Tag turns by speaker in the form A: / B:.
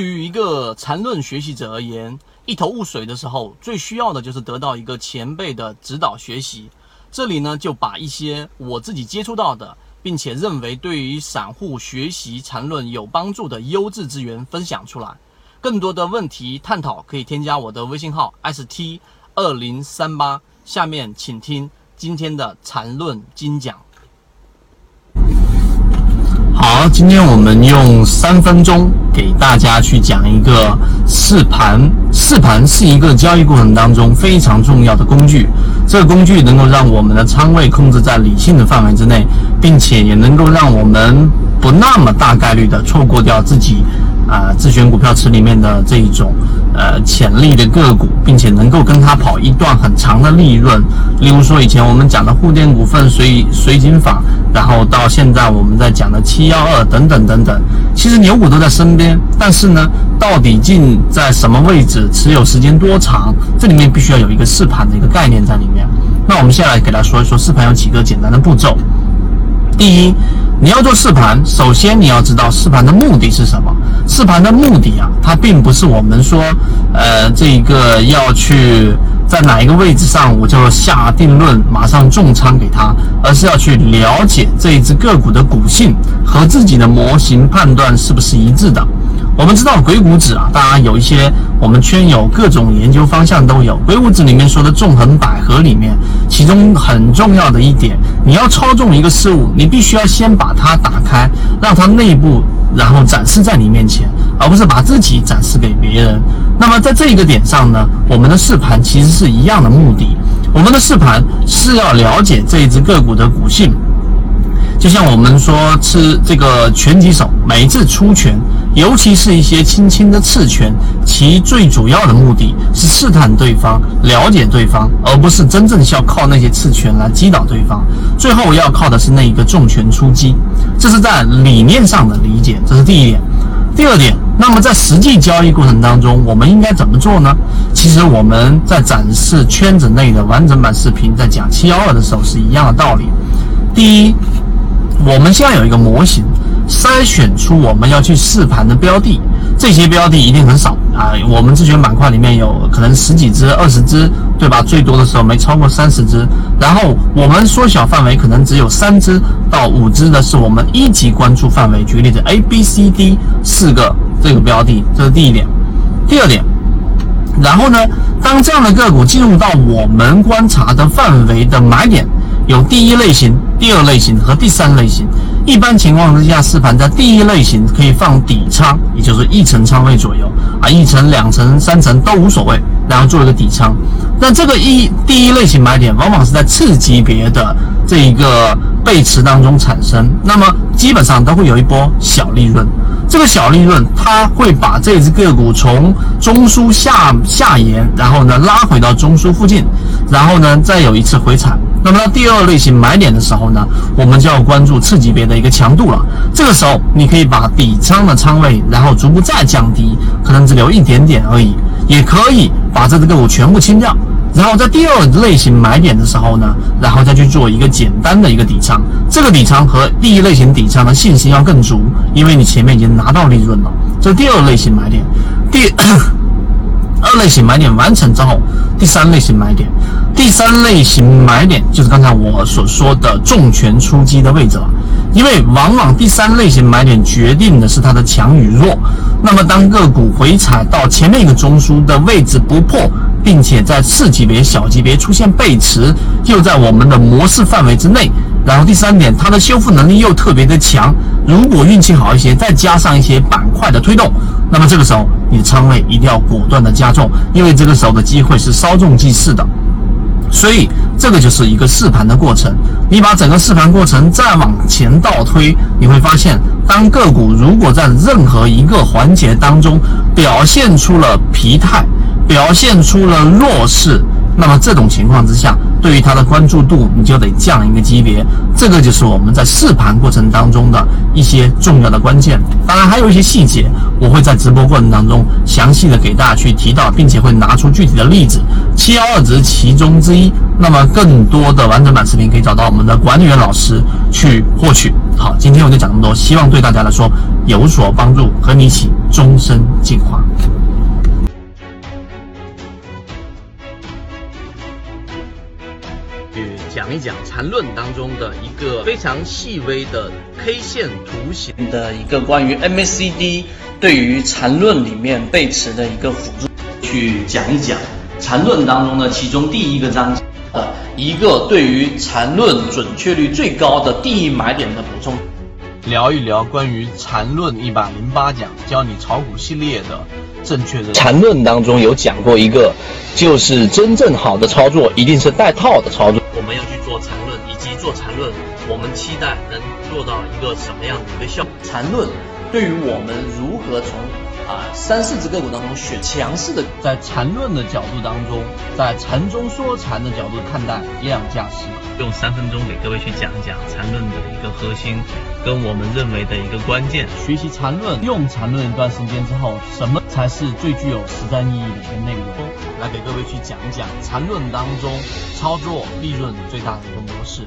A: 对于一个缠论学习者而言，一头雾水的时候，最需要的就是得到一个前辈的指导学习。这里呢，就把一些我自己接触到的，并且认为对于散户学习缠论有帮助的优质资源分享出来。更多的问题探讨，可以添加我的微信号 st 二零三八。下面请听今天的缠论精讲。好，今天我们用三分钟给大家去讲一个试盘。试盘是一个交易过程当中非常重要的工具，这个工具能够让我们的仓位控制在理性的范围之内，并且也能够让我们不那么大概率的错过掉自己。啊，自选股票池里面的这一种呃潜力的个股，并且能够跟它跑一段很长的利润。例如说，以前我们讲的沪电股份、水水井坊，然后到现在我们在讲的七幺二等等等等。其实牛股都在身边，但是呢，到底进在什么位置，持有时间多长，这里面必须要有一个试盘的一个概念在里面。那我们现在来给大家说一说试盘有几个简单的步骤。第一。你要做试盘，首先你要知道试盘的目的是什么。试盘的目的啊，它并不是我们说，呃，这个要去在哪一个位置上我就下定论，马上重仓给它，而是要去了解这一只个股的股性和自己的模型判断是不是一致的。我们知道鬼谷子啊，当然有一些我们圈有各种研究方向都有。鬼谷子里面说的纵横捭阖里面，其中很重要的一点，你要操纵一个事物，你必须要先把它打开，让它内部然后展示在你面前，而不是把自己展示给别人。那么在这一个点上呢，我们的试盘其实是一样的目的，我们的试盘是要了解这一只个股的股性。就像我们说吃这个拳击手，每一次出拳，尤其是一些轻轻的刺拳，其最主要的目的是试探对方，了解对方，而不是真正需要靠那些刺拳来击倒对方。最后要靠的是那一个重拳出击，这是在理念上的理解，这是第一点。第二点，那么在实际交易过程当中，我们应该怎么做呢？其实我们在展示圈子内的完整版视频，在讲七幺二的时候是一样的道理。第一。我们现在有一个模型，筛选出我们要去试盘的标的，这些标的一定很少啊。我们自选板块里面有可能十几只、二十只，对吧？最多的时候没超过三十只。然后我们缩小范围，可能只有三只到五只的是我们一级关注范围。举例子，A、B、C、D 四个这个标的，这是第一点。第二点，然后呢，当这样的个股进入到我们观察的范围的买点。有第一类型、第二类型和第三类型。一般情况之下，试盘在第一类型可以放底仓，也就是一层仓位左右啊，一层、两层、三层都无所谓，然后做一个底仓。那这个一第一类型买点，往往是在次级别的这一个背驰当中产生，那么基本上都会有一波小利润。这个小利润，它会把这只个股从中枢下下沿，然后呢拉回到中枢附近，然后呢再有一次回踩。那么到第二类型买点的时候呢，我们就要关注次级别的一个强度了。这个时候，你可以把底仓的仓位，然后逐步再降低，可能只留一点点而已，也可以把这只个股全部清掉。然后在第二类型买点的时候呢，然后再去做一个简单的一个底仓。这个底仓和第一类型底仓的信心要更足，因为你前面已经拿到利润了。这第二类型买点。第 二类型买点完成之后，第三类型买点。第三类型买点就是刚才我所说的重拳出击的位置了，因为往往第三类型买点决定的是它的强与弱。那么当个股回踩到前面一个中枢的位置不破，并且在次级别、小级别出现背驰，又在我们的模式范围之内，然后第三点，它的修复能力又特别的强。如果运气好一些，再加上一些板块的推动，那么这个时候你的仓位一定要果断的加重，因为这个时候的机会是稍纵即逝的。所以这个就是一个试盘的过程。你把整个试盘过程再往前倒推，你会发现，当个股如果在任何一个环节当中表现出了疲态，表现出了弱势，那么这种情况之下，对于它的关注度你就得降一个级别。这个就是我们在试盘过程当中的一些重要的关键。当然还有一些细节，我会在直播过程当中详细的给大家去提到，并且会拿出具体的例子。七幺二只是其中之一。那么更多的完整版视频可以找到我们的管理员老师去获取。好，今天我就讲这么多，希望对大家来说有所帮助，和你一起终身进化。去讲一讲缠论当中的一个非常细微的 K 线图形
B: 的一个关于 MACD 对于缠论里面背驰的一个辅助，
A: 去讲一讲缠论当中的其中第一个章节。的一个对于缠论准确率最高的第一买点的补充，聊一聊关于缠论一百零八讲教你炒股系列的正确的
C: 缠论当中有讲过一个，就是真正好的操作一定是带套的操作。
A: 我们要去做缠论，以及做缠论，我们期待能做到一个什么样的一个效果？缠论对于我们如何从啊，三四只个股当中选强势的，在缠论的角度当中，在缠中说禅的角度看待量价时，用三分钟给各位去讲一讲缠论的一个核心，跟我们认为的一个关键。学习缠论，用缠论一段时间之后，什么才是最具有实战意义的一个内容？来给各位去讲一讲缠论当中操作利润最大的一个模式。